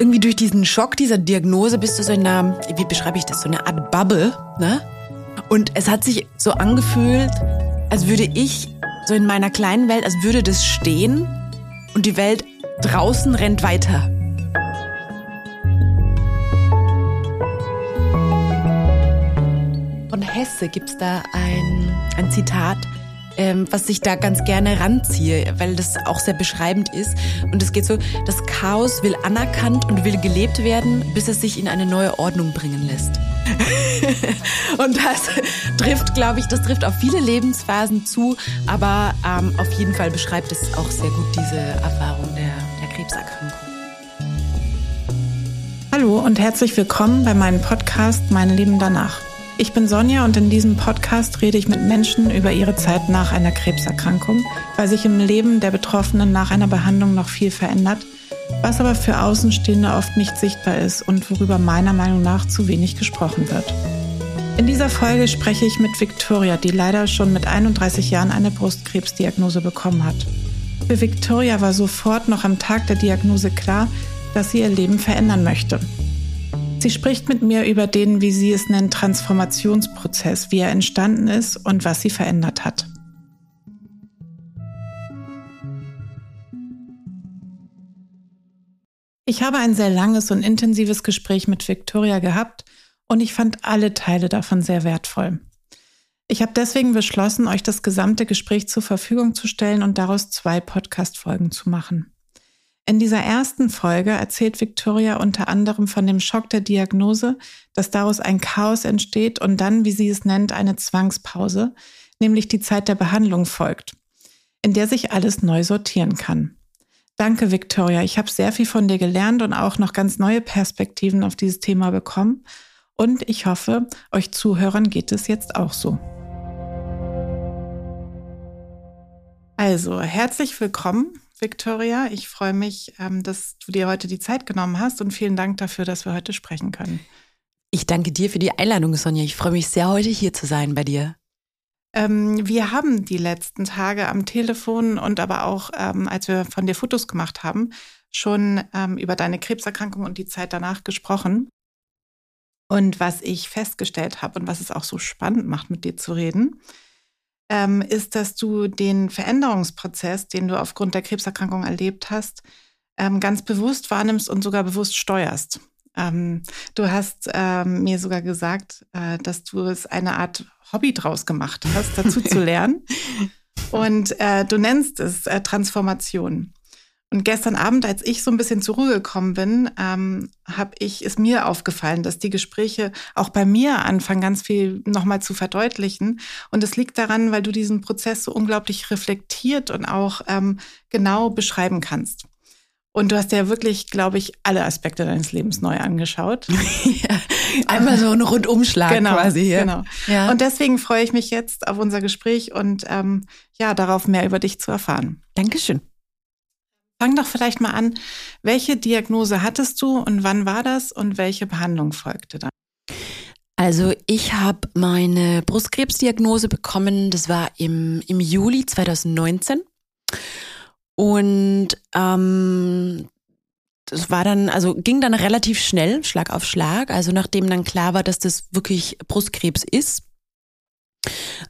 irgendwie durch diesen Schock dieser Diagnose bist du so in einer, wie beschreibe ich das, so eine Art Bubble, ne? Und es hat sich so angefühlt, als würde ich so in meiner kleinen Welt, als würde das stehen und die Welt draußen rennt weiter. Von Hesse gibt's da ein, ein Zitat, ähm, was ich da ganz gerne ranziehe, weil das auch sehr beschreibend ist. Und es geht so, das Chaos will anerkannt und will gelebt werden, bis es sich in eine neue Ordnung bringen lässt. und das trifft, glaube ich, das trifft auf viele Lebensphasen zu, aber ähm, auf jeden Fall beschreibt es auch sehr gut diese Erfahrung der, der Krebserkrankung. Hallo und herzlich willkommen bei meinem Podcast Mein Leben danach. Ich bin Sonja und in diesem Podcast rede ich mit Menschen über ihre Zeit nach einer Krebserkrankung, weil sich im Leben der Betroffenen nach einer Behandlung noch viel verändert, was aber für Außenstehende oft nicht sichtbar ist und worüber meiner Meinung nach zu wenig gesprochen wird. In dieser Folge spreche ich mit Victoria, die leider schon mit 31 Jahren eine Brustkrebsdiagnose bekommen hat. Für Victoria war sofort noch am Tag der Diagnose klar, dass sie ihr Leben verändern möchte. Sie spricht mit mir über den, wie sie es nennt, Transformationsprozess, wie er entstanden ist und was sie verändert hat. Ich habe ein sehr langes und intensives Gespräch mit Victoria gehabt und ich fand alle Teile davon sehr wertvoll. Ich habe deswegen beschlossen, euch das gesamte Gespräch zur Verfügung zu stellen und daraus zwei Podcast-Folgen zu machen. In dieser ersten Folge erzählt Victoria unter anderem von dem Schock der Diagnose, dass daraus ein Chaos entsteht und dann, wie sie es nennt, eine Zwangspause, nämlich die Zeit der Behandlung folgt, in der sich alles neu sortieren kann. Danke, Victoria. Ich habe sehr viel von dir gelernt und auch noch ganz neue Perspektiven auf dieses Thema bekommen. Und ich hoffe, euch Zuhörern geht es jetzt auch so. Also, herzlich willkommen Victoria. Ich freue mich, ähm, dass du dir heute die Zeit genommen hast und vielen Dank dafür, dass wir heute sprechen können. Ich danke dir für die Einladung, Sonja. Ich freue mich sehr, heute hier zu sein bei dir. Ähm, wir haben die letzten Tage am Telefon und aber auch, ähm, als wir von dir Fotos gemacht haben, schon ähm, über deine Krebserkrankung und die Zeit danach gesprochen. Und was ich festgestellt habe und was es auch so spannend macht, mit dir zu reden, ähm, ist, dass du den Veränderungsprozess, den du aufgrund der Krebserkrankung erlebt hast, ähm, ganz bewusst wahrnimmst und sogar bewusst steuerst. Ähm, du hast ähm, mir sogar gesagt, äh, dass du es eine Art Hobby draus gemacht hast, dazu zu lernen. Und äh, du nennst es äh, Transformation. Und gestern Abend, als ich so ein bisschen zur Ruhe gekommen bin, ähm, habe ich ist mir aufgefallen, dass die Gespräche auch bei mir anfangen, ganz viel nochmal zu verdeutlichen. Und es liegt daran, weil du diesen Prozess so unglaublich reflektiert und auch ähm, genau beschreiben kannst. Und du hast ja wirklich, glaube ich, alle Aspekte deines Lebens neu angeschaut. ja, einmal so ein Rundumschlag genau, quasi hier. Genau. Ja. Und deswegen freue ich mich jetzt auf unser Gespräch und ähm, ja, darauf mehr über dich zu erfahren. Dankeschön. Fang doch vielleicht mal an, welche Diagnose hattest du und wann war das und welche Behandlung folgte dann? Also ich habe meine Brustkrebsdiagnose bekommen, das war im, im Juli 2019. Und ähm, das war dann, also ging dann relativ schnell, Schlag auf Schlag. Also nachdem dann klar war, dass das wirklich Brustkrebs ist,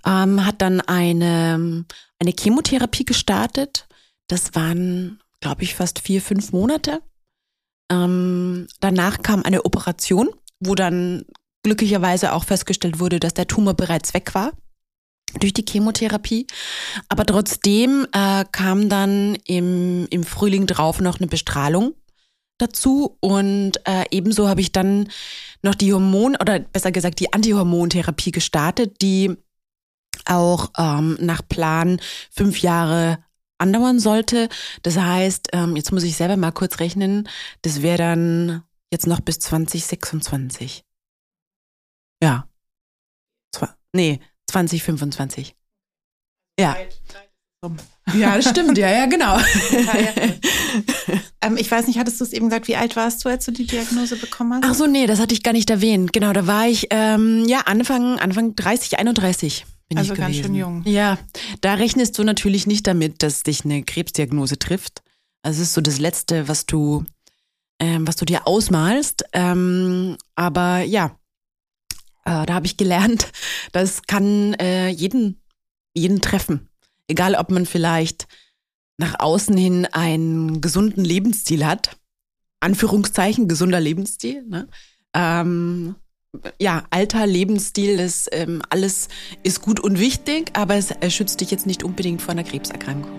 ähm, hat dann eine, eine Chemotherapie gestartet. Das waren glaube ich, fast vier, fünf Monate. Ähm, danach kam eine Operation, wo dann glücklicherweise auch festgestellt wurde, dass der Tumor bereits weg war durch die Chemotherapie. Aber trotzdem äh, kam dann im, im Frühling drauf noch eine Bestrahlung dazu und äh, ebenso habe ich dann noch die Hormon oder besser gesagt die Antihormontherapie gestartet, die auch ähm, nach Plan fünf Jahre andauern sollte. Das heißt, ähm, jetzt muss ich selber mal kurz rechnen, das wäre dann jetzt noch bis 2026. Ja. Zwar, nee, 2025. Ja. Ja, das stimmt, ja, ja, genau. ähm, ich weiß nicht, hattest du es eben gesagt, wie alt warst du, als du die Diagnose bekommen hast? Ach so, nee, das hatte ich gar nicht erwähnt. Genau, da war ich, ähm, ja, Anfang, Anfang 30, 31 bin also ich ganz gewesen. schön jung. Ja, da rechnest du natürlich nicht damit, dass dich eine Krebsdiagnose trifft. Also es ist so das Letzte, was du ähm, was du dir ausmalst. Ähm, aber ja, äh, da habe ich gelernt, das kann äh, jeden, jeden treffen. Egal, ob man vielleicht nach außen hin einen gesunden Lebensstil hat. Anführungszeichen, gesunder Lebensstil. Ne? Ähm, ja, Alter, Lebensstil, das ähm, alles ist gut und wichtig, aber es schützt dich jetzt nicht unbedingt vor einer Krebserkrankung.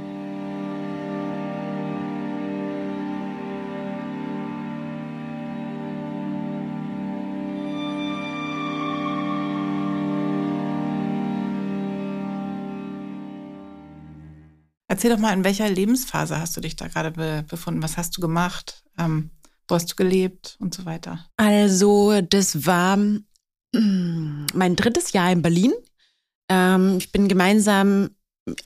Erzähl doch mal, in welcher Lebensphase hast du dich da gerade be befunden? Was hast du gemacht? Ähm, wo hast du gelebt und so weiter? Also, das war mm, mein drittes Jahr in Berlin. Ähm, ich bin gemeinsam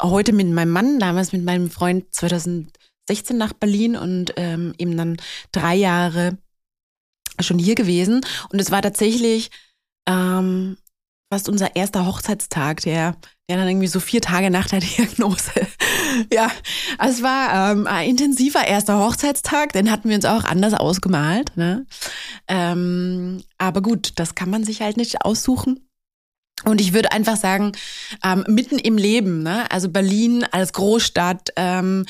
heute mit meinem Mann, damals mit meinem Freund 2016 nach Berlin und ähm, eben dann drei Jahre schon hier gewesen. Und es war tatsächlich ähm, fast unser erster Hochzeitstag, der, der dann irgendwie so vier Tage nach der Diagnose. Ja, also es war ähm, ein intensiver erster Hochzeitstag, den hatten wir uns auch anders ausgemalt. Ne? Ähm, aber gut, das kann man sich halt nicht aussuchen. Und ich würde einfach sagen, ähm, mitten im Leben, ne? also Berlin als Großstadt, ähm,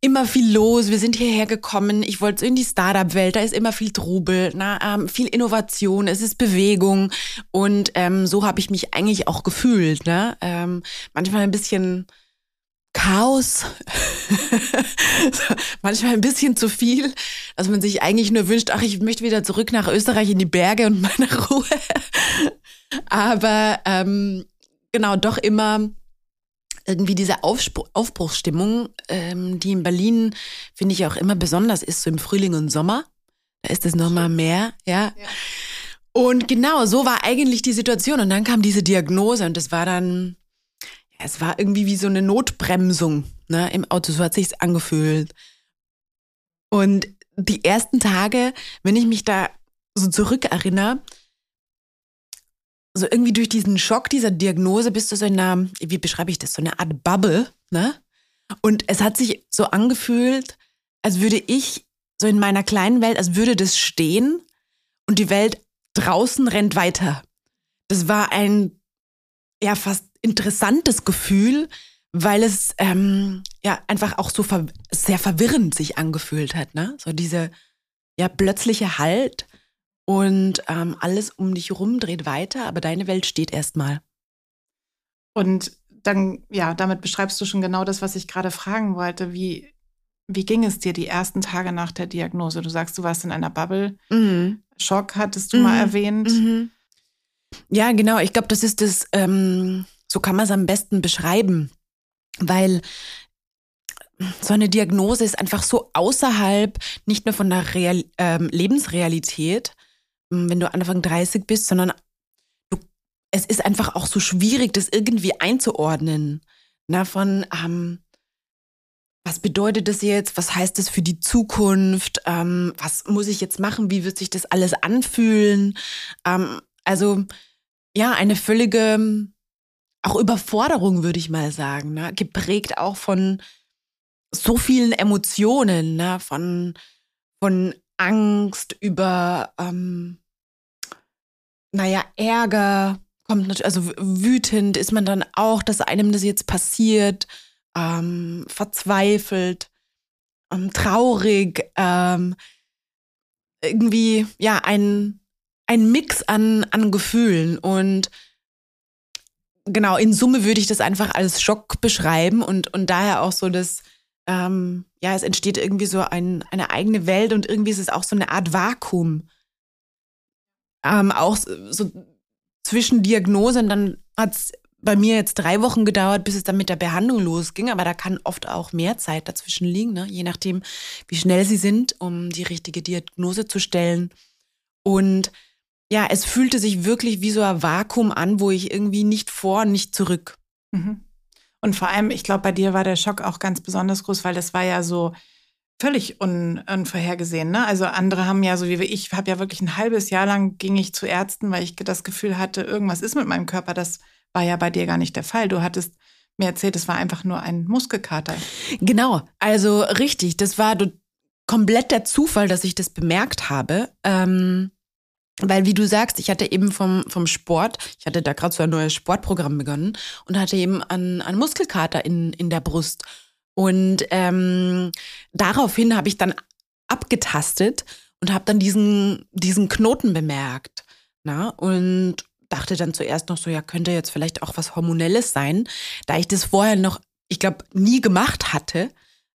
immer viel los. Wir sind hierher gekommen. Ich wollte in die Startup-Welt. Da ist immer viel Trubel, na, ähm, viel Innovation. Es ist Bewegung. Und ähm, so habe ich mich eigentlich auch gefühlt. Ne? Ähm, manchmal ein bisschen Chaos, manchmal ein bisschen zu viel, dass man sich eigentlich nur wünscht, ach, ich möchte wieder zurück nach Österreich in die Berge und meine Ruhe. Aber ähm, genau, doch immer irgendwie diese Aufspr Aufbruchsstimmung, ähm, die in Berlin, finde ich, auch immer besonders ist, so im Frühling und Sommer. Da ist es nochmal mehr, ja. ja. Und genau, so war eigentlich die Situation. Und dann kam diese Diagnose und das war dann, es war irgendwie wie so eine Notbremsung ne, im Auto. So hat sich's angefühlt. Und die ersten Tage, wenn ich mich da so zurückerinnere, so irgendwie durch diesen Schock dieser Diagnose bist du so in einer, wie beschreibe ich das, so eine Art Bubble, ne? Und es hat sich so angefühlt, als würde ich so in meiner kleinen Welt, als würde das stehen und die Welt draußen rennt weiter. Das war ein ja fast interessantes Gefühl, weil es ähm, ja einfach auch so ver sehr verwirrend sich angefühlt hat, ne? So diese ja plötzliche Halt und ähm, alles um dich herum dreht weiter, aber deine Welt steht erstmal. Und dann, ja, damit beschreibst du schon genau das, was ich gerade fragen wollte. Wie, wie ging es dir die ersten Tage nach der Diagnose? Du sagst, du warst in einer Bubble. Mhm. Schock hattest du mhm. mal erwähnt. Mhm. Ja, genau. Ich glaube, das ist das, ähm, so kann man es am besten beschreiben, weil so eine Diagnose ist einfach so außerhalb nicht nur von der Real, ähm, Lebensrealität, wenn du Anfang 30 bist, sondern du, es ist einfach auch so schwierig, das irgendwie einzuordnen. Na, von, ähm, was bedeutet das jetzt? Was heißt das für die Zukunft? Ähm, was muss ich jetzt machen? Wie wird sich das alles anfühlen? Ähm, also, ja, eine völlige, auch Überforderung, würde ich mal sagen, ne? geprägt auch von so vielen Emotionen, ne? von, von Angst, über, ähm, naja, Ärger, kommt natürlich, also wütend ist man dann auch, dass einem das jetzt passiert, ähm, verzweifelt, ähm, traurig, ähm, irgendwie, ja, ein, ein Mix an, an Gefühlen und genau, in Summe würde ich das einfach als Schock beschreiben und, und daher auch so das, ähm, ja, es entsteht irgendwie so ein, eine eigene Welt und irgendwie ist es auch so eine Art Vakuum. Ähm, auch so zwischen Diagnosen, dann hat es bei mir jetzt drei Wochen gedauert, bis es dann mit der Behandlung losging, aber da kann oft auch mehr Zeit dazwischen liegen, ne? je nachdem, wie schnell sie sind, um die richtige Diagnose zu stellen. Und ja, es fühlte sich wirklich wie so ein Vakuum an, wo ich irgendwie nicht vor, nicht zurück. Mhm. Und vor allem, ich glaube, bei dir war der Schock auch ganz besonders groß, weil das war ja so völlig un unvorhergesehen. Ne? Also andere haben ja, so wie ich, habe ja wirklich ein halbes Jahr lang ging ich zu Ärzten, weil ich das Gefühl hatte, irgendwas ist mit meinem Körper. Das war ja bei dir gar nicht der Fall. Du hattest mir erzählt, es war einfach nur ein Muskelkater. Genau, also richtig. Das war, komplett der Zufall, dass ich das bemerkt habe. Ähm, weil, wie du sagst, ich hatte eben vom, vom Sport, ich hatte da gerade so ein neues Sportprogramm begonnen und hatte eben einen, einen Muskelkater in, in der Brust. Und ähm, daraufhin habe ich dann abgetastet und habe dann diesen, diesen Knoten bemerkt. Na? Und dachte dann zuerst noch so, ja, könnte jetzt vielleicht auch was Hormonelles sein, da ich das vorher noch, ich glaube, nie gemacht hatte,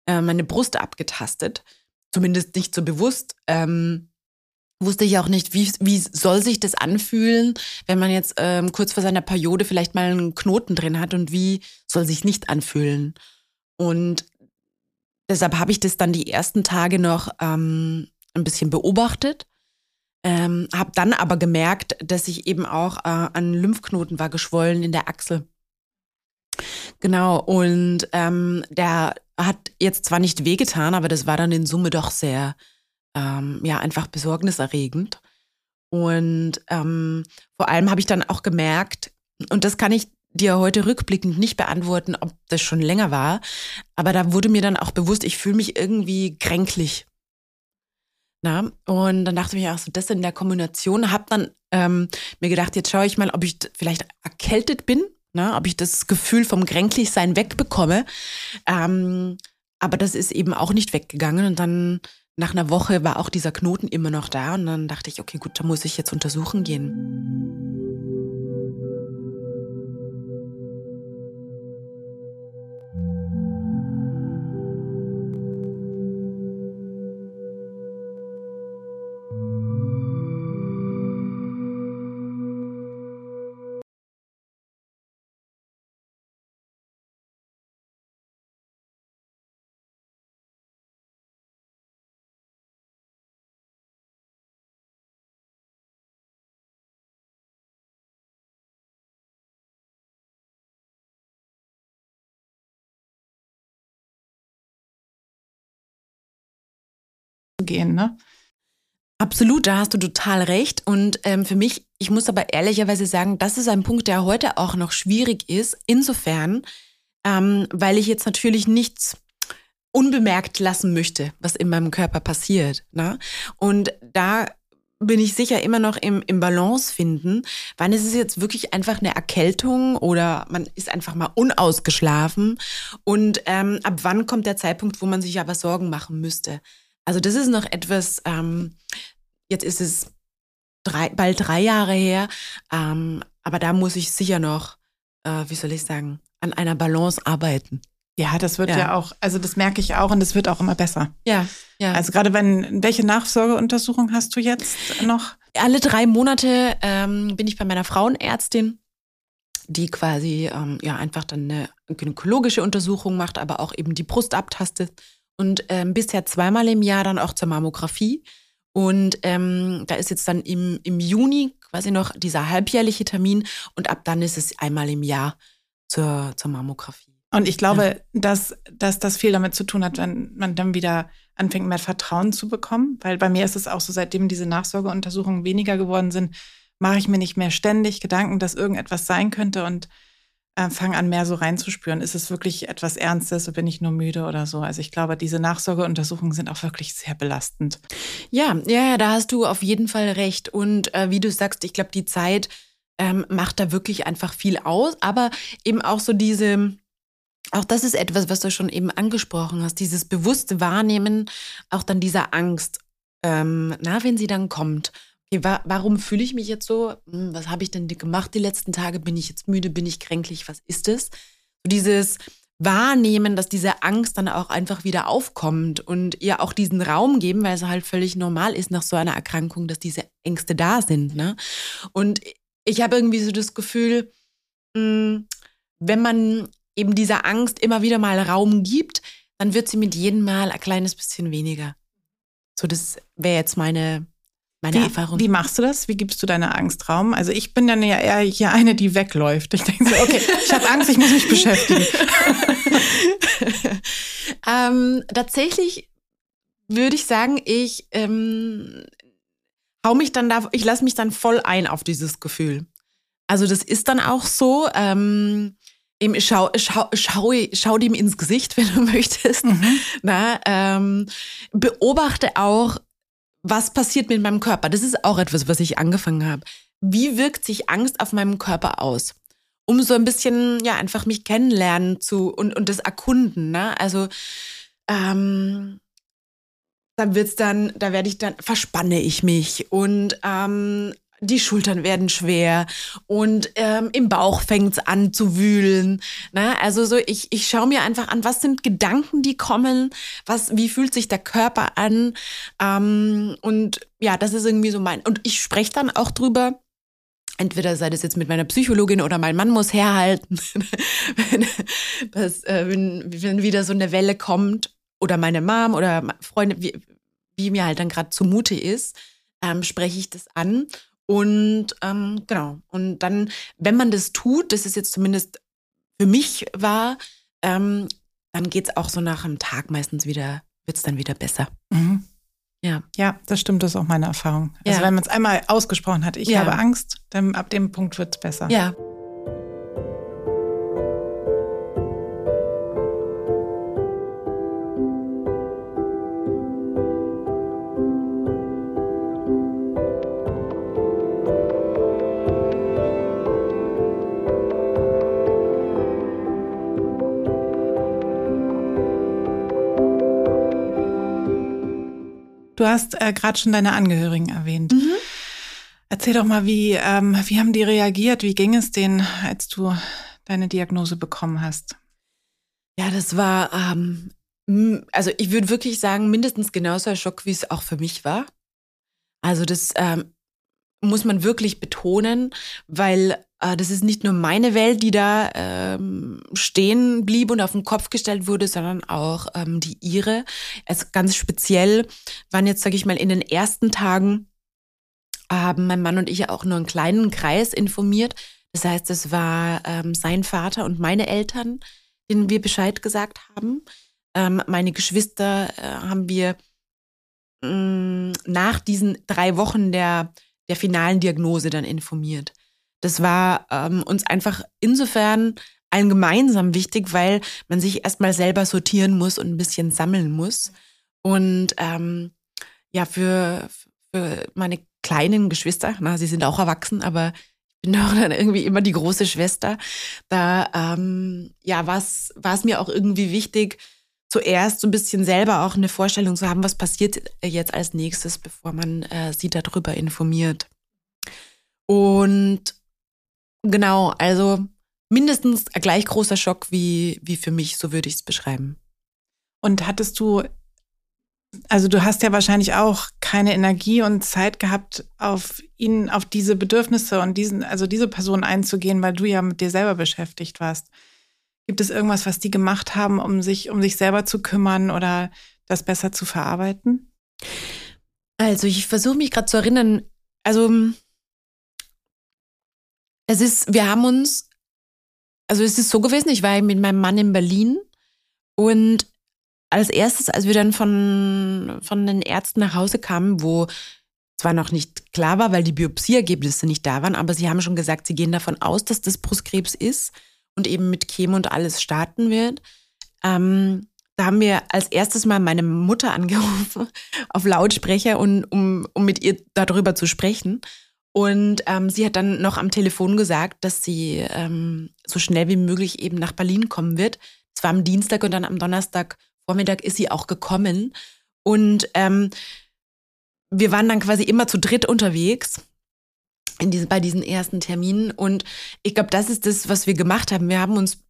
äh, meine Brust abgetastet, zumindest nicht so bewusst. Ähm, wusste ich auch nicht, wie, wie soll sich das anfühlen, wenn man jetzt ähm, kurz vor seiner Periode vielleicht mal einen Knoten drin hat und wie soll sich nicht anfühlen. Und deshalb habe ich das dann die ersten Tage noch ähm, ein bisschen beobachtet, ähm, habe dann aber gemerkt, dass ich eben auch äh, ein Lymphknoten war geschwollen in der Achsel. Genau, und ähm, der hat jetzt zwar nicht wehgetan, aber das war dann in Summe doch sehr ähm, ja einfach besorgniserregend. Und ähm, vor allem habe ich dann auch gemerkt, und das kann ich dir heute rückblickend nicht beantworten, ob das schon länger war, aber da wurde mir dann auch bewusst, ich fühle mich irgendwie kränklich. Na, und dann dachte ich mir auch so, das in der Kombination, habe dann ähm, mir gedacht, jetzt schaue ich mal, ob ich vielleicht erkältet bin, na, ob ich das Gefühl vom Kränklichsein wegbekomme. Ähm, aber das ist eben auch nicht weggegangen und dann nach einer Woche war auch dieser Knoten immer noch da und dann dachte ich, okay, gut, da muss ich jetzt untersuchen gehen. Gehen, ne? Absolut, da hast du total recht. Und ähm, für mich, ich muss aber ehrlicherweise sagen, das ist ein Punkt, der heute auch noch schwierig ist. Insofern, ähm, weil ich jetzt natürlich nichts unbemerkt lassen möchte, was in meinem Körper passiert. Ne? Und da bin ich sicher immer noch im, im Balance finden. Wann ist es jetzt wirklich einfach eine Erkältung oder man ist einfach mal unausgeschlafen? Und ähm, ab wann kommt der Zeitpunkt, wo man sich aber Sorgen machen müsste? Also das ist noch etwas, ähm, jetzt ist es drei, bald drei Jahre her, ähm, aber da muss ich sicher noch, äh, wie soll ich sagen, an einer Balance arbeiten. Ja, das wird ja. ja. auch, also das merke ich auch und das wird auch immer besser. Ja, ja. Also gerade wenn, welche Nachsorgeuntersuchung hast du jetzt noch? Alle drei Monate ähm, bin ich bei meiner Frauenärztin, die quasi ähm, ja einfach dann eine gynäkologische Untersuchung macht, aber auch eben die Brust abtastet und ähm, bisher zweimal im Jahr dann auch zur Mammographie. Und ähm, da ist jetzt dann im, im Juni quasi noch dieser halbjährliche Termin und ab dann ist es einmal im Jahr zur, zur Mammographie. Und ich glaube, ja. dass, dass das viel damit zu tun hat, wenn man dann wieder anfängt, mehr Vertrauen zu bekommen. Weil bei mir ist es auch so, seitdem diese Nachsorgeuntersuchungen weniger geworden sind, mache ich mir nicht mehr ständig Gedanken, dass irgendetwas sein könnte und äh, fange an, mehr so reinzuspüren. Ist es wirklich etwas Ernstes oder bin ich nur müde oder so? Also ich glaube, diese Nachsorgeuntersuchungen sind auch wirklich sehr belastend. Ja, ja, da hast du auf jeden Fall recht. Und äh, wie du sagst, ich glaube, die Zeit ähm, macht da wirklich einfach viel aus. Aber eben auch so diese, auch das ist etwas, was du schon eben angesprochen hast, dieses bewusste Wahrnehmen, auch dann dieser Angst, ähm, na, wenn sie dann kommt okay, wa warum fühle ich mich jetzt so? Hm, was habe ich denn gemacht die letzten Tage? Bin ich jetzt müde? Bin ich kränklich? Was ist es? So dieses Wahrnehmen, dass diese Angst dann auch einfach wieder aufkommt und ihr auch diesen Raum geben, weil es halt völlig normal ist nach so einer Erkrankung, dass diese Ängste da sind. Ne? Und ich habe irgendwie so das Gefühl, hm, wenn man eben dieser Angst immer wieder mal Raum gibt, dann wird sie mit jedem Mal ein kleines bisschen weniger. So, das wäre jetzt meine, meine wie, Erfahrung. Wie machst du das? Wie gibst du deine Angst Raum? Also ich bin dann ja eher hier eine, die wegläuft. Ich denke so, okay, ich habe Angst, ich muss mich beschäftigen. ähm, tatsächlich würde ich sagen, ich ähm, hau mich dann da, ich lasse mich dann voll ein auf dieses Gefühl. Also das ist dann auch so. Ähm, eben schau, schau, schau, schau dem ins Gesicht, wenn du möchtest. Mhm. Na, ähm, beobachte auch, was passiert mit meinem Körper. Das ist auch etwas, was ich angefangen habe. Wie wirkt sich Angst auf meinem Körper aus? Um so ein bisschen, ja, einfach mich kennenlernen zu und, und das erkunden. Ne? Also, ähm, dann wird's dann, da werde ich dann, verspanne ich mich und ähm, die Schultern werden schwer und ähm, im Bauch fängt's an zu wühlen. Ne? Also so, ich, ich schaue mir einfach an, was sind Gedanken, die kommen, was, wie fühlt sich der Körper an. Ähm, und ja, das ist irgendwie so mein. Und ich spreche dann auch drüber. Entweder sei das jetzt mit meiner Psychologin oder mein Mann muss herhalten, wenn, das, äh, wenn, wenn wieder so eine Welle kommt. Oder meine Mom oder Freunde, wie, wie mir halt dann gerade zumute ist, ähm, spreche ich das an. Und ähm, genau, und dann, wenn man das tut, das ist jetzt zumindest für mich war, ähm, dann geht es auch so nach einem Tag meistens wieder, wird es dann wieder besser. Mhm. Ja. Ja, das stimmt, das ist auch meine Erfahrung. Also ja. wenn man es einmal ausgesprochen hat, ich ja. habe Angst, dann ab dem Punkt wird es besser. Ja. Du hast äh, gerade schon deine Angehörigen erwähnt. Mhm. Erzähl doch mal, wie, ähm, wie haben die reagiert? Wie ging es denen, als du deine Diagnose bekommen hast? Ja, das war, ähm, also ich würde wirklich sagen, mindestens genauso ein Schock, wie es auch für mich war. Also das ähm, muss man wirklich betonen, weil das ist nicht nur meine Welt, die da ähm, stehen blieb und auf den Kopf gestellt wurde, sondern auch ähm, die ihre. Also ganz speziell waren jetzt, sage ich mal, in den ersten Tagen haben mein Mann und ich auch nur einen kleinen Kreis informiert. Das heißt, es war ähm, sein Vater und meine Eltern, denen wir Bescheid gesagt haben. Ähm, meine Geschwister äh, haben wir mh, mm, nach diesen drei Wochen der, der finalen Diagnose dann informiert. Das war ähm, uns einfach insofern allen gemeinsam wichtig, weil man sich erstmal selber sortieren muss und ein bisschen sammeln muss. Und ähm, ja, für, für meine kleinen Geschwister, na, sie sind auch erwachsen, aber ich bin auch dann irgendwie immer die große Schwester. Da ähm, ja, war es mir auch irgendwie wichtig, zuerst so ein bisschen selber auch eine Vorstellung zu haben, was passiert jetzt als nächstes, bevor man äh, sie darüber informiert. Und Genau, also mindestens ein gleich großer Schock wie, wie für mich, so würde ich es beschreiben. Und hattest du, also du hast ja wahrscheinlich auch keine Energie und Zeit gehabt, auf ihn, auf diese Bedürfnisse und diesen, also diese Person einzugehen, weil du ja mit dir selber beschäftigt warst. Gibt es irgendwas, was die gemacht haben, um sich, um sich selber zu kümmern oder das besser zu verarbeiten? Also ich versuche mich gerade zu erinnern, also es ist, wir haben uns, also es ist so gewesen, ich war mit meinem Mann in Berlin und als erstes, als wir dann von, von den Ärzten nach Hause kamen, wo zwar noch nicht klar war, weil die Biopsieergebnisse nicht da waren, aber sie haben schon gesagt, sie gehen davon aus, dass das Brustkrebs ist und eben mit Chemo und alles starten wird. Ähm, da haben wir als erstes mal meine Mutter angerufen auf Lautsprecher, und, um, um mit ihr darüber zu sprechen. Und ähm, sie hat dann noch am Telefon gesagt, dass sie ähm, so schnell wie möglich eben nach Berlin kommen wird. Es war am Dienstag und dann am Donnerstag Vormittag ist sie auch gekommen. Und ähm, wir waren dann quasi immer zu dritt unterwegs in diese, bei diesen ersten Terminen. Und ich glaube, das ist das, was wir gemacht haben. Wir haben uns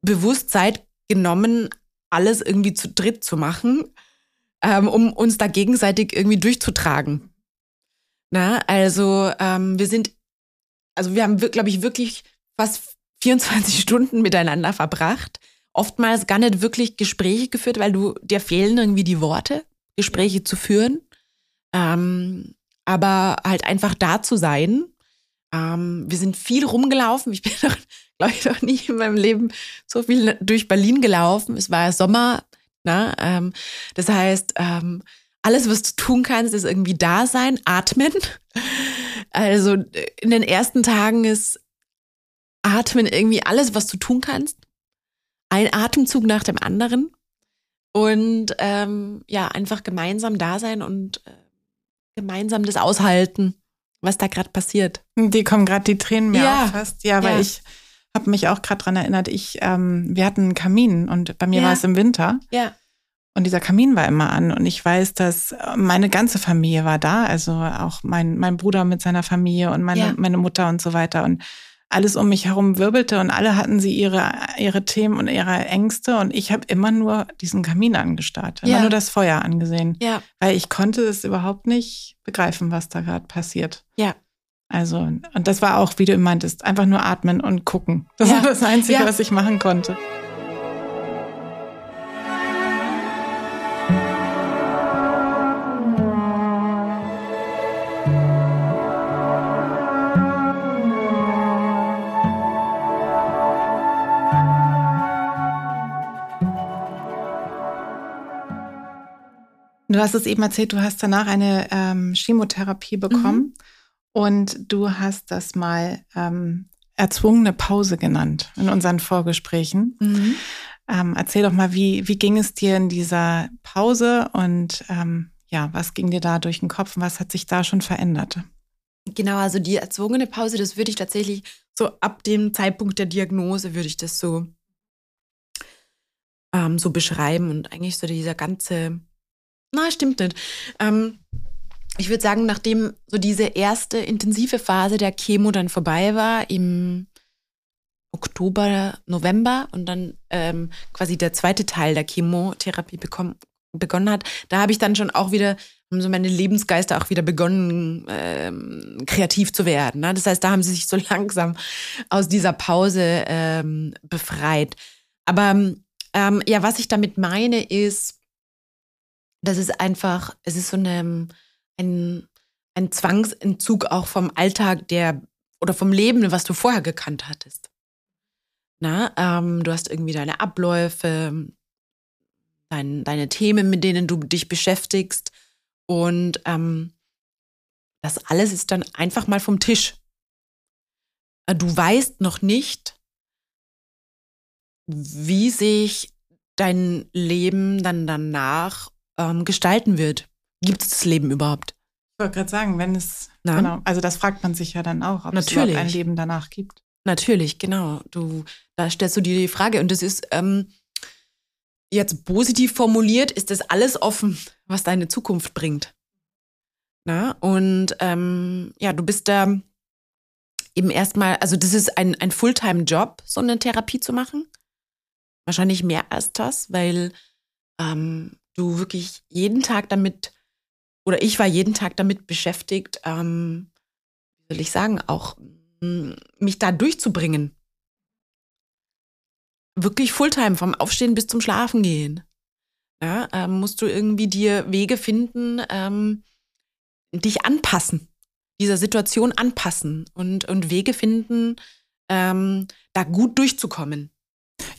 bewusst Zeit genommen, alles irgendwie zu dritt zu machen, ähm, um uns da gegenseitig irgendwie durchzutragen. Na, also ähm, wir sind, also wir haben, glaube ich, wirklich fast 24 Stunden miteinander verbracht. Oftmals gar nicht wirklich Gespräche geführt, weil du dir fehlen irgendwie die Worte, Gespräche zu führen. Ähm, aber halt einfach da zu sein. Ähm, wir sind viel rumgelaufen. Ich bin noch, glaube ich, noch nie in meinem Leben so viel durch Berlin gelaufen. Es war Sommer. Na, ähm, das heißt, ähm, alles, was du tun kannst, ist irgendwie da sein, atmen. Also in den ersten Tagen ist Atmen irgendwie alles, was du tun kannst. Ein Atemzug nach dem anderen. Und ähm, ja, einfach gemeinsam da sein und äh, gemeinsam das aushalten, was da gerade passiert. Die kommen gerade die Tränen mir ja. auch fast. Ja, weil ja. ich habe mich auch gerade dran erinnert, ich, ähm, wir hatten einen Kamin und bei mir ja. war es im Winter. Ja. Und dieser Kamin war immer an. Und ich weiß, dass meine ganze Familie war da. Also auch mein, mein Bruder mit seiner Familie und meine, ja. meine Mutter und so weiter. Und alles um mich herum wirbelte und alle hatten sie ihre, ihre Themen und ihre Ängste. Und ich habe immer nur diesen Kamin angestarrt, immer ja. nur das Feuer angesehen. Ja. Weil ich konnte es überhaupt nicht begreifen, was da gerade passiert. Ja. Also, und das war auch, wie du meintest, einfach nur atmen und gucken. Das ja. war das Einzige, was ich machen konnte. Du hast es eben erzählt, du hast danach eine ähm, Chemotherapie bekommen mhm. und du hast das mal ähm, erzwungene Pause genannt in unseren Vorgesprächen. Mhm. Ähm, erzähl doch mal, wie, wie ging es dir in dieser Pause und ähm, ja, was ging dir da durch den Kopf und was hat sich da schon verändert? Genau, also die erzwungene Pause, das würde ich tatsächlich so ab dem Zeitpunkt der Diagnose würde ich das so ähm, so beschreiben und eigentlich so dieser ganze na, stimmt nicht. Ähm, ich würde sagen, nachdem so diese erste intensive Phase der Chemo dann vorbei war, im Oktober, November und dann ähm, quasi der zweite Teil der Chemotherapie bekommen, begonnen hat, da habe ich dann schon auch wieder, haben so meine Lebensgeister auch wieder begonnen, ähm, kreativ zu werden. Ne? Das heißt, da haben sie sich so langsam aus dieser Pause ähm, befreit. Aber ähm, ja, was ich damit meine, ist, das ist einfach, es ist so eine, ein, ein Zwangsentzug auch vom Alltag, der oder vom Leben, was du vorher gekannt hattest. Na, ähm, du hast irgendwie deine Abläufe, dein, deine Themen, mit denen du dich beschäftigst. Und ähm, das alles ist dann einfach mal vom Tisch. Äh, du weißt noch nicht, wie sich dein Leben dann danach ähm, gestalten wird. Gibt es das Leben überhaupt? Ich wollte gerade sagen, wenn es, Na? genau, also das fragt man sich ja dann auch, ob Natürlich. es ein Leben danach gibt. Natürlich, genau. Du, da stellst du dir die Frage und das ist ähm, jetzt positiv formuliert, ist das alles offen, was deine Zukunft bringt. Na? Und ähm, ja, du bist da eben erstmal, also das ist ein, ein Fulltime-Job, so eine Therapie zu machen. Wahrscheinlich mehr als das, weil ähm, du wirklich jeden Tag damit, oder ich war jeden Tag damit beschäftigt, ähm, wie soll ich sagen, auch mm, mich da durchzubringen. Wirklich Fulltime, vom Aufstehen bis zum Schlafen gehen. Ja, ähm, musst du irgendwie dir Wege finden, ähm, dich anpassen, dieser Situation anpassen und, und Wege finden, ähm, da gut durchzukommen.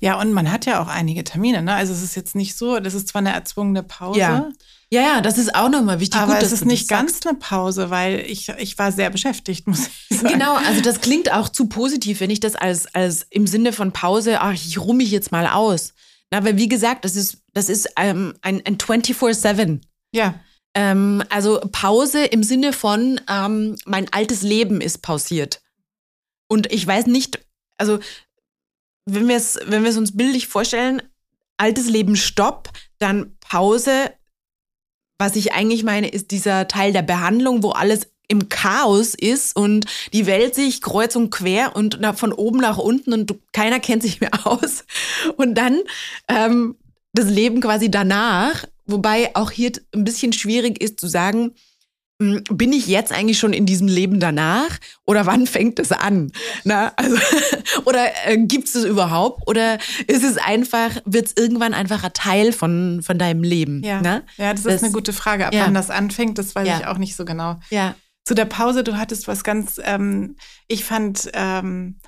Ja, und man hat ja auch einige Termine, ne? Also es ist jetzt nicht so, das ist zwar eine erzwungene Pause. Ja, ja, ja das ist auch nochmal wichtig. Aber Gut, es ist nicht ganz sagst. eine Pause, weil ich, ich war sehr beschäftigt, muss ich sagen. Genau, also das klingt auch zu positiv, wenn ich das als, als im Sinne von Pause, ach, ich ruhe mich jetzt mal aus. Na, weil wie gesagt, das ist, das ist ähm, ein, ein 24-7. Ja. Ähm, also Pause im Sinne von, ähm, mein altes Leben ist pausiert. Und ich weiß nicht, also wenn wir es wenn uns bildlich vorstellen, altes Leben Stopp, dann Pause. Was ich eigentlich meine, ist dieser Teil der Behandlung, wo alles im Chaos ist und die Welt sich kreuz und quer und von oben nach unten und keiner kennt sich mehr aus. Und dann ähm, das Leben quasi danach, wobei auch hier ein bisschen schwierig ist zu sagen, bin ich jetzt eigentlich schon in diesem Leben danach oder wann fängt es an? Na, also, oder äh, gibt es es überhaupt oder ist es einfach, wird es irgendwann einfach ein Teil von, von deinem Leben? Ja, na? ja das, das ist eine gute Frage. Ab ja. wann das anfängt, das weiß ja. ich auch nicht so genau. Ja. Zu der Pause, du hattest was ganz, ähm, ich fand, ähm,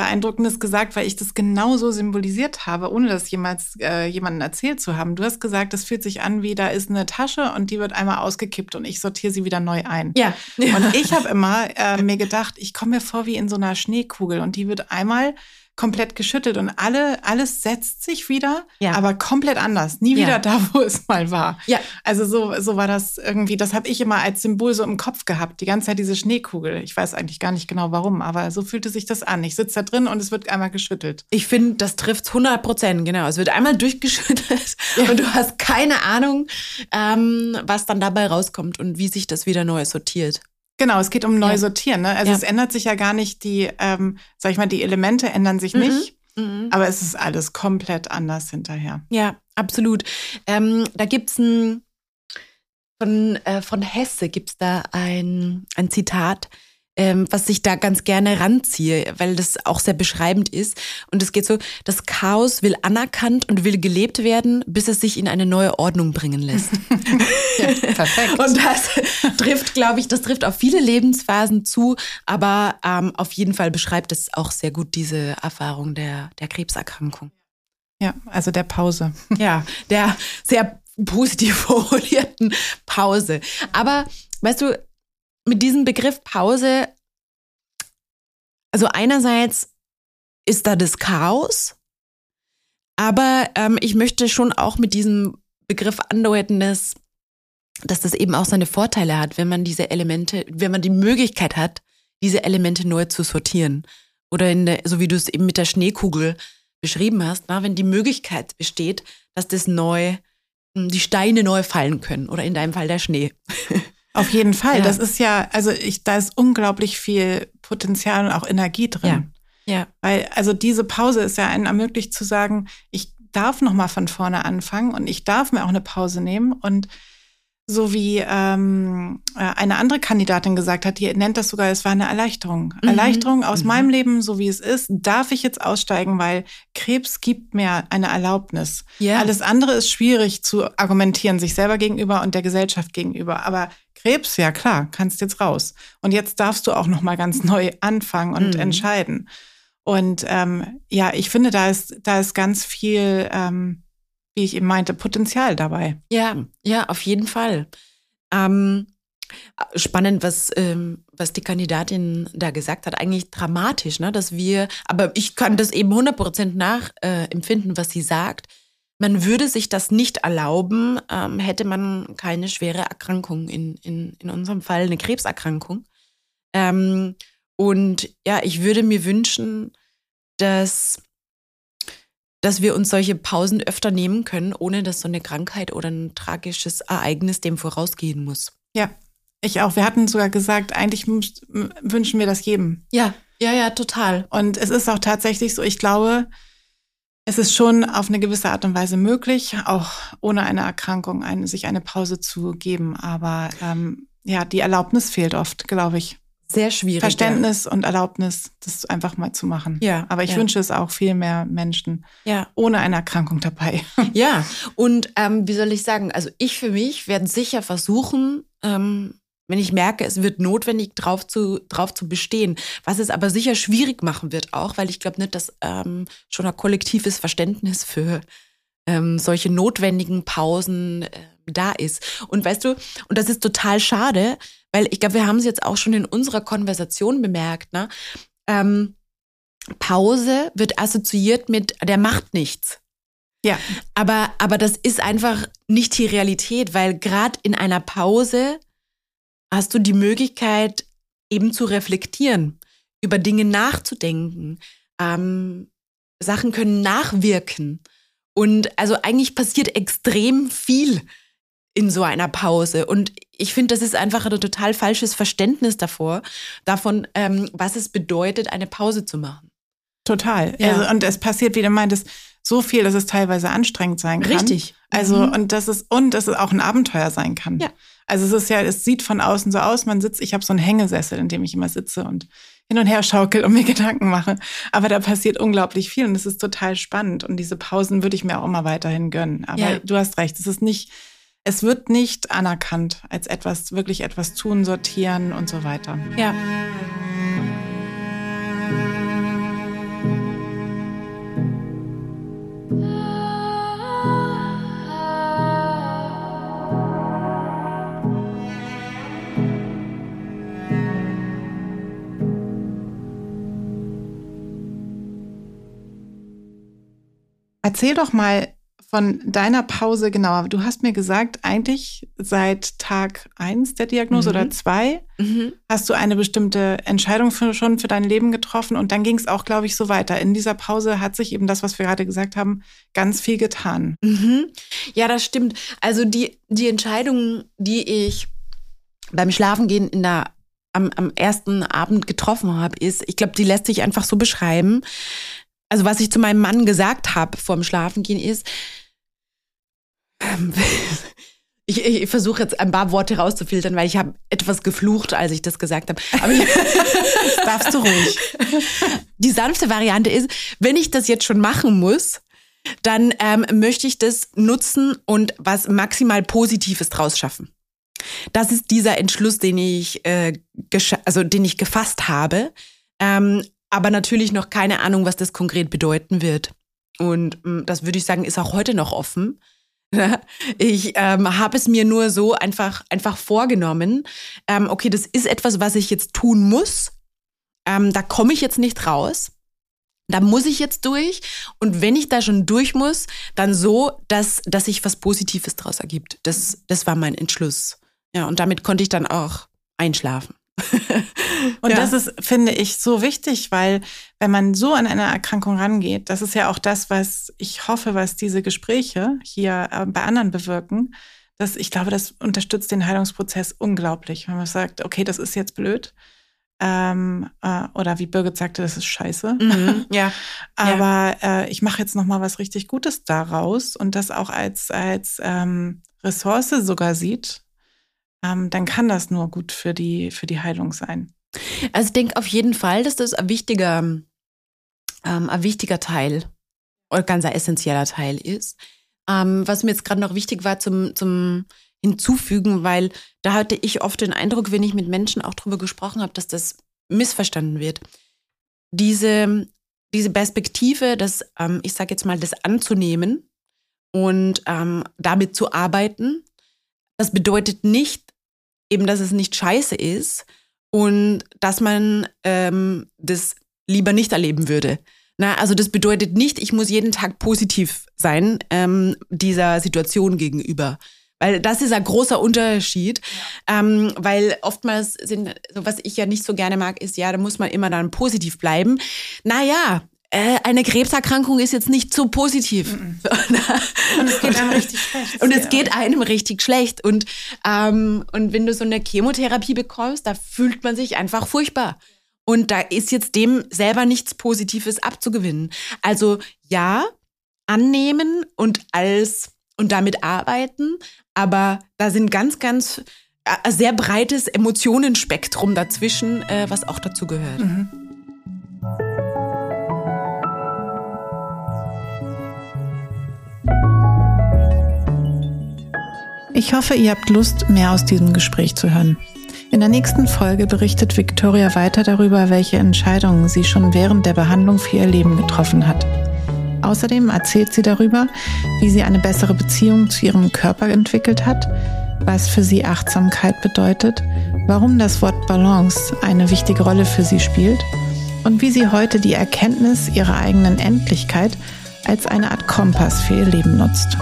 Beeindruckendes gesagt, weil ich das genauso symbolisiert habe, ohne das jemals äh, jemandem erzählt zu haben. Du hast gesagt, es fühlt sich an wie, da ist eine Tasche und die wird einmal ausgekippt und ich sortiere sie wieder neu ein. Ja. Und ich habe immer äh, mir gedacht, ich komme mir vor wie in so einer Schneekugel und die wird einmal komplett geschüttelt und alle, alles setzt sich wieder, Ja. aber komplett anders. Nie Ja. wieder da, wo es mal war. Ja. Also so, so war das irgendwie, das habe ich immer als Symbol so im Kopf gehabt, die ganze Zeit diese Schneekugel. Ich weiß eigentlich gar nicht genau warum, aber so fühlte sich das an. Ich sitze da drin und es wird einmal geschüttelt. Ich finde, das trifft 100 Prozent, genau. Es wird einmal durchgeschüttelt und du hast keine Ahnung, ähm, was dann dabei rauskommt und wie sich das wieder neu sortiert. Genau, es geht um neu Ja. sortieren. Ne? Also Ja. es ändert sich ja gar nicht, die, ähm, sag ich mal, die Elemente ändern sich nicht, Mhm. aber es ist alles komplett anders hinterher. Ja, absolut. Ähm, da gibt's ein, von, äh, von Hesse gibt's da ein, ein Zitat, ähm, was ich da ganz gerne ranziehe, weil das auch sehr beschreibend ist. Und es geht so, das Chaos will anerkannt und will gelebt werden, bis es sich in eine neue Ordnung bringen lässt. perfekt. Und das trifft, glaube ich, das trifft auf viele Lebensphasen zu, aber ähm, auf jeden Fall beschreibt es auch sehr gut diese Erfahrung der, der Krebserkrankung. ja, also der Pause. Ja, der sehr positiv formulierten Pause. Aber weißt du, mit diesem Begriff Pause, also einerseits ist da das Chaos, aber ähm, ich möchte schon auch mit diesem Begriff andeuten, dass, dass das eben auch seine Vorteile hat, wenn man diese Elemente, wenn man die Möglichkeit hat, diese Elemente neu zu sortieren. Oder in der, so wie du es eben mit der Schneekugel beschrieben hast, na, wenn die Möglichkeit besteht, dass das neu, hm, die Steine neu fallen können oder in deinem Fall der Schnee. Auf jeden Fall. Ja. Das ist ja, also ich, da ist unglaublich viel Potenzial und auch Energie drin. Ja. Weil, also diese Pause ist ja einen ermöglicht zu sagen, ich darf nochmal von vorne anfangen und ich darf mir auch eine Pause nehmen. Und so wie ähm, äh, eine andere Kandidatin gesagt hat, die nennt das sogar, es war eine Erleichterung. Mhm. Erleichterung aus Mhm. meinem Leben, so wie es ist, darf ich jetzt aussteigen, weil Krebs gibt mir eine Erlaubnis. Ja. Alles andere ist schwierig zu argumentieren, sich selber gegenüber und der Gesellschaft gegenüber. Aber Krebs, ja klar, kannst jetzt raus. Und jetzt darfst du auch noch mal ganz neu anfangen und Mhm. entscheiden. Und ähm, ja, ich finde, da ist, da ist ganz viel, ähm, wie ich eben meinte, Potenzial dabei. Ja, ja, auf jeden Fall. Ähm, spannend, was, ähm, was die Kandidatin da gesagt hat. Eigentlich dramatisch, ne? dass wir, aber ich kann das eben 100% nachempfinden, was sie sagt. Man würde sich das nicht erlauben, ähm, hätte man keine schwere Erkrankung, in, in, in unserem Fall eine Krebserkrankung. Ähm, und ja, ich würde mir wünschen, dass dass wir uns solche Pausen öfter nehmen können, ohne dass so eine Krankheit oder ein tragisches Ereignis dem vorausgehen muss. Ja, ich auch. Wir hatten sogar gesagt, eigentlich wünschen wir das jedem. Ja, ja, ja, total. Und es ist auch tatsächlich so, ich glaube, es ist schon auf eine gewisse Art und Weise möglich, auch ohne eine Erkrankung eine, sich eine Pause zu geben. Aber ähm, ja, die Erlaubnis fehlt oft, glaube ich. Sehr schwierig. Verständnis und Erlaubnis, das einfach mal zu machen. Ja, Aber ich ja. wünsche es auch viel mehr Menschen Ja, ohne eine Erkrankung dabei. ja. Und ähm, wie soll ich sagen? Also ich für mich werde sicher versuchen, ähm, wenn ich merke, es wird notwendig, drauf zu, drauf zu bestehen. Was es aber sicher schwierig machen wird auch, weil ich glaube nicht, dass ähm, schon ein kollektives Verständnis für ähm, solche notwendigen Pausen äh, da ist. Und weißt du, und das ist total schade, weil ich glaube, wir haben es jetzt auch schon in unserer Konversation bemerkt, ne? Ähm, Pause wird assoziiert mit, der macht nichts. Ja, Aber, aber das ist einfach nicht die Realität, weil gerade in einer Pause hast du die Möglichkeit, eben zu reflektieren, über Dinge nachzudenken. Ähm, Sachen können nachwirken. Und also eigentlich passiert extrem viel in so einer Pause. Und ich finde, das ist einfach ein total falsches Verständnis davor, davon, ähm, was es bedeutet, eine Pause zu machen. total. Ja. Also, und es passiert, wie du meintest, so viel, dass es teilweise anstrengend sein kann. Richtig. Also, Mhm. und das ist, und dass es auch ein Abenteuer sein kann. Ja. Also es ist ja, es sieht von außen so aus, man sitzt, ich habe so einen Hängesessel, in dem ich immer sitze und hin und her schaukel und mir Gedanken mache. Aber da passiert unglaublich viel und es ist total spannend. Und diese Pausen würde ich mir auch immer weiterhin gönnen. Aber Ja. du hast recht, es ist nicht, es wird nicht anerkannt als etwas, wirklich etwas tun, sortieren und so weiter. Ja. Erzähl doch mal, von deiner Pause genauer. Du hast mir gesagt, eigentlich seit Tag eins der Diagnose mhm. oder zwei mhm. hast du eine bestimmte Entscheidung für, schon für dein Leben getroffen und dann ging es auch, glaube ich, so weiter. In dieser Pause hat sich eben das, was wir gerade gesagt haben, ganz viel getan. Mhm. Ja, das stimmt. Also die, die Entscheidung, die ich beim Schlafengehen in der am, am ersten Abend getroffen habe, ist, ich glaube, die lässt sich einfach so beschreiben. Also was ich zu meinem Mann gesagt habe vorm Schlafengehen ist, ich, ich, ich versuche jetzt ein paar Worte rauszufiltern, weil ich habe etwas geflucht, als ich das gesagt habe. Aber ich, darfst du ruhig. Die sanfte Variante ist, wenn ich das jetzt schon machen muss, dann ähm, möchte ich das nutzen und was maximal Positives draus schaffen. Das ist dieser Entschluss, den ich, äh, also den ich gefasst habe, ähm, aber natürlich noch keine Ahnung, was das konkret bedeuten wird. Und ähm, das würde ich sagen, ist auch heute noch offen. Ich ähm, habe es mir nur so einfach, einfach vorgenommen. Ähm, okay, das ist etwas, was ich jetzt tun muss. Ähm, da komme ich jetzt nicht raus. Da muss ich jetzt durch. Und wenn ich da schon durch muss, dann so, dass, dass sich was Positives daraus ergibt. Das, das war mein Entschluss. Ja, und damit konnte ich dann auch einschlafen. und ja. das ist, finde ich, so wichtig, weil wenn man so an eine Erkrankung rangeht, das ist ja auch das, was ich hoffe, was diese Gespräche hier äh, bei anderen bewirken, dass ich glaube, das unterstützt den Heilungsprozess unglaublich, wenn man sagt, okay, das ist jetzt blöd. Ähm, äh, oder wie Birgit sagte, das ist scheiße. Mhm, ja. Aber ja. Äh, ich mache jetzt noch mal was richtig Gutes daraus und das auch als als ähm, Ressource sogar sieht, ähm, dann kann das nur gut für die, für die Heilung sein. Also ich denke auf jeden Fall, dass das ein wichtiger, ähm, ein wichtiger Teil oder ganz ein essentieller Teil ist. Ähm, was mir jetzt gerade noch wichtig war zum, zum Hinzufügen, weil da hatte ich oft den Eindruck, wenn ich mit Menschen auch drüber gesprochen habe, dass das missverstanden wird. Diese, diese Perspektive, das, ähm, ich sage jetzt mal, das anzunehmen und ähm, damit zu arbeiten, das bedeutet nicht, eben, dass es nicht scheiße ist und dass man ähm, das lieber nicht erleben würde. Na, also das bedeutet nicht, ich muss jeden Tag positiv sein ähm, dieser Situation gegenüber. Weil das ist ein großer Unterschied. Ja. Ähm, weil oftmals sind, so was ich ja nicht so gerne mag, ist, ja, da muss man immer dann positiv bleiben. Naja, äh, eine Krebserkrankung ist jetzt nicht so positiv. Mm -mm. Und es geht einem richtig schlecht. Und es geht einem richtig schlecht. Und, ähm, und wenn du so eine Chemotherapie bekommst, da fühlt man sich einfach furchtbar. Und da ist jetzt dem selber nichts Positives abzugewinnen. Also ja, annehmen und als und damit arbeiten, aber da sind ganz, ganz äh, sehr breites Emotionenspektrum dazwischen, äh, was auch dazu gehört. Mhm. Ich hoffe, ihr habt Lust, mehr aus diesem Gespräch zu hören. In der nächsten Folge berichtet Victoria weiter darüber, welche Entscheidungen sie schon während der Behandlung für ihr Leben getroffen hat. Außerdem erzählt sie darüber, wie sie eine bessere Beziehung zu ihrem Körper entwickelt hat, was für sie Achtsamkeit bedeutet, warum das Wort Balance eine wichtige Rolle für sie spielt und wie sie heute die Erkenntnis ihrer eigenen Endlichkeit als eine Art Kompass für ihr Leben nutzt.